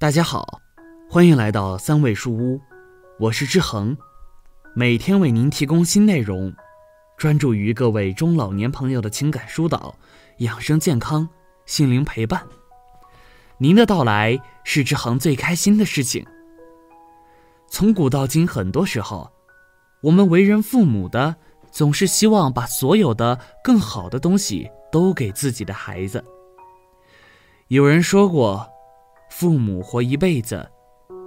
大家好，欢迎来到三味书屋，我是志恒，每天为您提供新内容，专注于各位中老年朋友的情感疏导、养生健康、心灵陪伴。您的到来是志恒最开心的事情。从古到今，很多时候，我们为人父母的总是希望把所有的更好的东西都给自己的孩子。有人说过。父母活一辈子，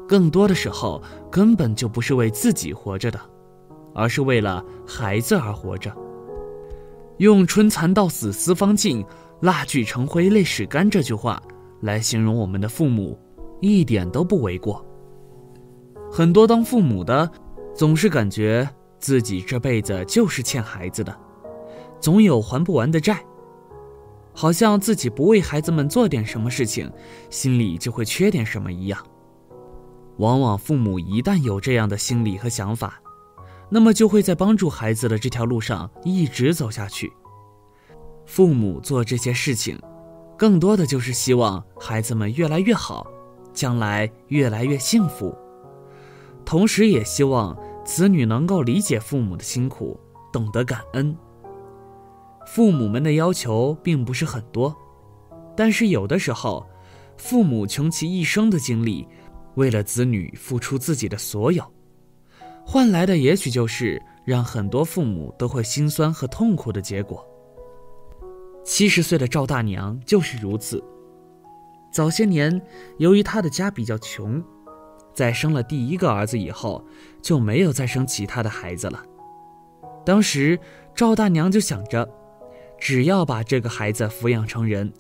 更多的时候根本就不是为自己活着的，而是为了孩子而活着。用“春蚕到死丝方尽，蜡炬成灰泪始干”这句话来形容我们的父母，一点都不为过。很多当父母的，总是感觉自己这辈子就是欠孩子的，总有还不完的债。好像自己不为孩子们做点什么事情，心里就会缺点什么一样。往往父母一旦有这样的心理和想法，那么就会在帮助孩子的这条路上一直走下去。父母做这些事情，更多的就是希望孩子们越来越好，将来越来越幸福，同时也希望子女能够理解父母的辛苦，懂得感恩。父母们的要求并不是很多，但是有的时候，父母穷其一生的精力，为了子女付出自己的所有，换来的也许就是让很多父母都会心酸和痛苦的结果。七十岁的赵大娘就是如此。早些年，由于她的家比较穷，在生了第一个儿子以后，就没有再生其他的孩子了。当时，赵大娘就想着。只要把这个孩子抚养成人，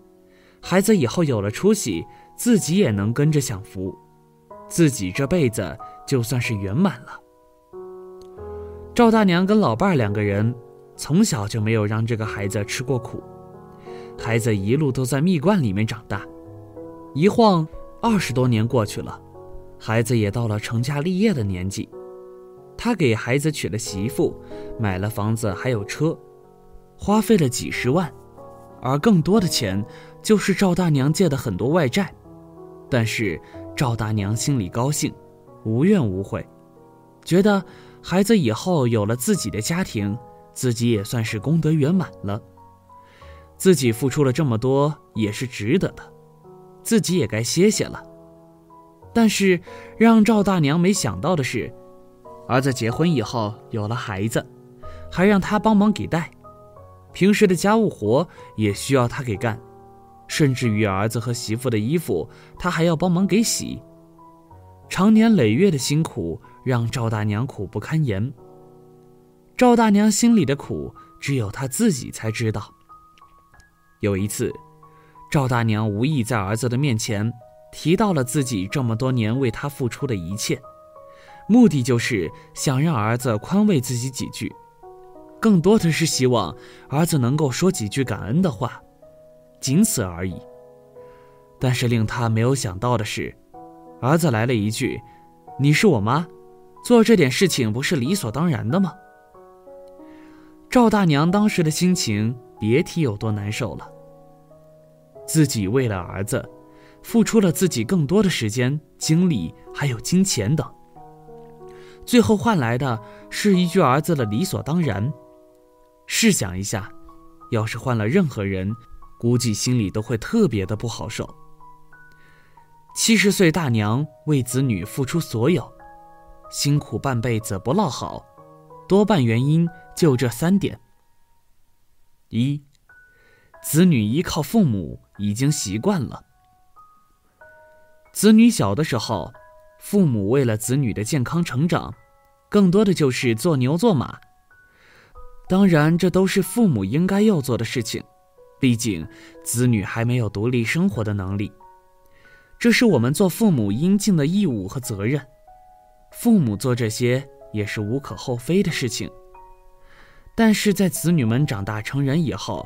孩子以后有了出息，自己也能跟着享福，自己这辈子就算是圆满了。赵大娘跟老伴儿两个人从小就没有让这个孩子吃过苦，孩子一路都在蜜罐里面长大。一晃二十多年过去了，孩子也到了成家立业的年纪，他给孩子娶了媳妇，买了房子，还有车。花费了几十万，而更多的钱就是赵大娘借的很多外债。但是赵大娘心里高兴，无怨无悔，觉得孩子以后有了自己的家庭，自己也算是功德圆满了。自己付出了这么多也是值得的，自己也该歇歇了。但是让赵大娘没想到的是，儿子结婚以后有了孩子，还让她帮忙给带。平时的家务活也需要他给干，甚至于儿子和媳妇的衣服，他还要帮忙给洗。长年累月的辛苦让赵大娘苦不堪言。赵大娘心里的苦，只有她自己才知道。有一次，赵大娘无意在儿子的面前提到了自己这么多年为他付出的一切，目的就是想让儿子宽慰自己几句。更多的是希望儿子能够说几句感恩的话，仅此而已。但是令他没有想到的是，儿子来了一句：“你是我妈，做这点事情不是理所当然的吗？”赵大娘当时的心情别提有多难受了。自己为了儿子，付出了自己更多的时间、精力还有金钱等，最后换来的是一句儿子的理所当然。试想一下，要是换了任何人，估计心里都会特别的不好受。七十岁大娘为子女付出所有，辛苦半辈子不落好，多半原因就这三点：一，子女依靠父母已经习惯了。子女小的时候，父母为了子女的健康成长，更多的就是做牛做马。当然，这都是父母应该要做的事情，毕竟子女还没有独立生活的能力，这是我们做父母应尽的义务和责任。父母做这些也是无可厚非的事情。但是在子女们长大成人以后，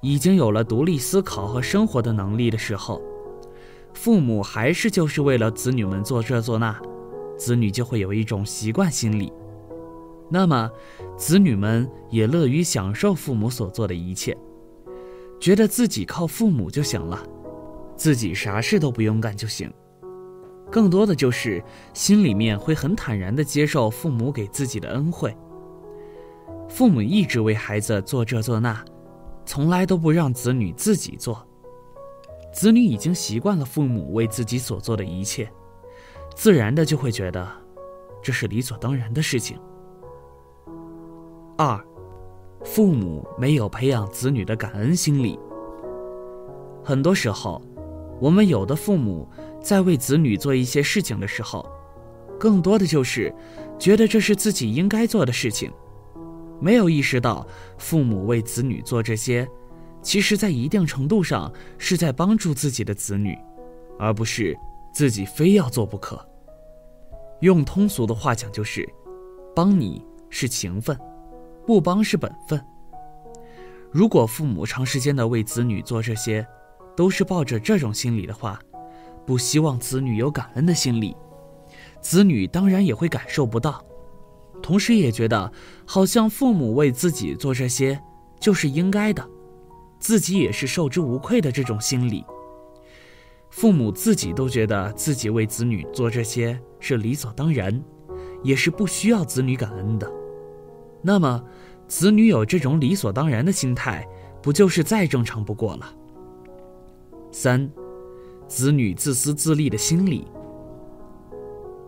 已经有了独立思考和生活的能力的时候，父母还是就是为了子女们做这做那，子女就会有一种习惯心理。那么，子女们也乐于享受父母所做的一切，觉得自己靠父母就行了，自己啥事都不用干就行。更多的就是心里面会很坦然地接受父母给自己的恩惠。父母一直为孩子做这做那，从来都不让子女自己做。子女已经习惯了父母为自己所做的一切，自然的就会觉得这是理所当然的事情。二，父母没有培养子女的感恩心理。很多时候，我们有的父母在为子女做一些事情的时候，更多的就是觉得这是自己应该做的事情。没有意识到，父母为子女做这些，其实在一定程度上是在帮助自己的子女，而不是自己非要做不可。用通俗的话讲，就是帮你是情分，不帮是本分。如果父母长时间的为子女做这些，都是抱着这种心理的话，不希望子女有感恩的心理，子女当然也会感受不到。同时也觉得，好像父母为自己做这些就是应该的，自己也是受之无愧的这种心理。父母自己都觉得自己为子女做这些是理所当然，也是不需要子女感恩的。那么，子女有这种理所当然的心态，不就是再正常不过了？三，子女自私自利的心理。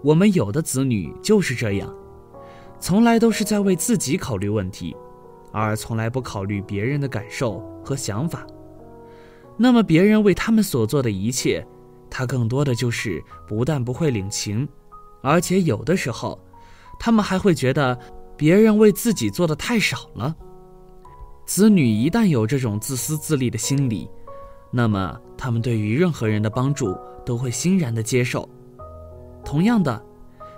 我们有的子女就是这样。从来都是在为自己考虑问题，而从来不考虑别人的感受和想法。那么，别人为他们所做的一切，他更多的就是不但不会领情，而且有的时候，他们还会觉得别人为自己做的太少了。子女一旦有这种自私自利的心理，那么他们对于任何人的帮助都会欣然的接受。同样的，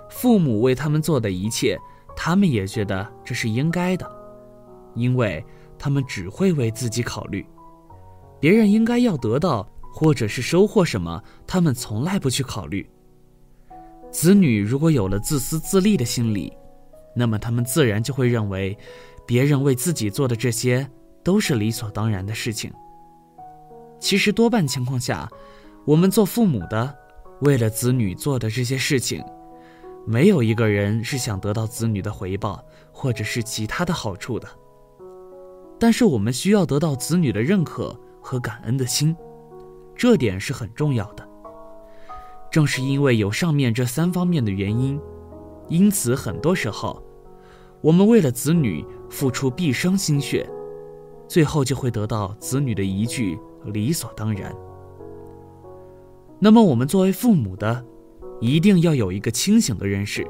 父母为他们做的一切。他们也觉得这是应该的，因为他们只会为自己考虑，别人应该要得到或者是收获什么，他们从来不去考虑。子女如果有了自私自利的心理，那么他们自然就会认为，别人为自己做的这些都是理所当然的事情。其实多半情况下，我们做父母的，为了子女做的这些事情。没有一个人是想得到子女的回报，或者是其他的好处的。但是我们需要得到子女的认可和感恩的心，这点是很重要的。正是因为有上面这三方面的原因，因此很多时候，我们为了子女付出毕生心血，最后就会得到子女的一句理所当然。那么我们作为父母的。一定要有一个清醒的认识，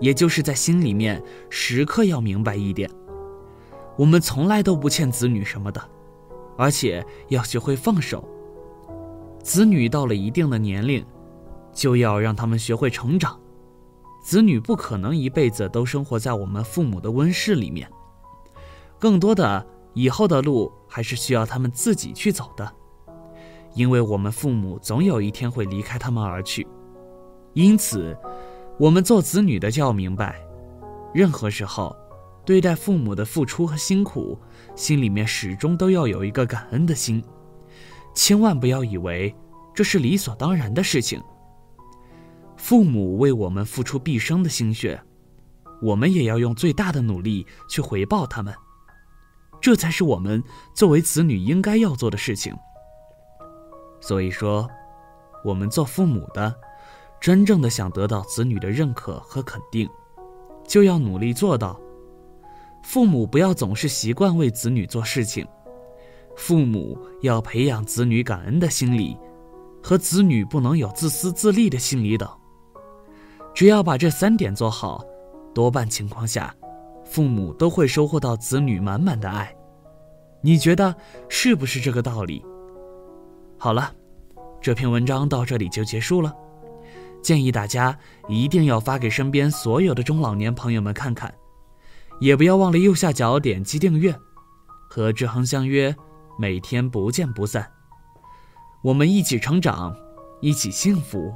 也就是在心里面时刻要明白一点：我们从来都不欠子女什么的，而且要学会放手。子女到了一定的年龄，就要让他们学会成长。子女不可能一辈子都生活在我们父母的温室里面，更多的以后的路还是需要他们自己去走的，因为我们父母总有一天会离开他们而去。因此，我们做子女的就要明白，任何时候，对待父母的付出和辛苦，心里面始终都要有一个感恩的心，千万不要以为这是理所当然的事情。父母为我们付出毕生的心血，我们也要用最大的努力去回报他们，这才是我们作为子女应该要做的事情。所以说，我们做父母的。真正的想得到子女的认可和肯定，就要努力做到。父母不要总是习惯为子女做事情，父母要培养子女感恩的心理，和子女不能有自私自利的心理等。只要把这三点做好，多半情况下，父母都会收获到子女满满的爱。你觉得是不是这个道理？好了，这篇文章到这里就结束了。建议大家一定要发给身边所有的中老年朋友们看看，也不要忘了右下角点击订阅，和志恒相约，每天不见不散。我们一起成长，一起幸福。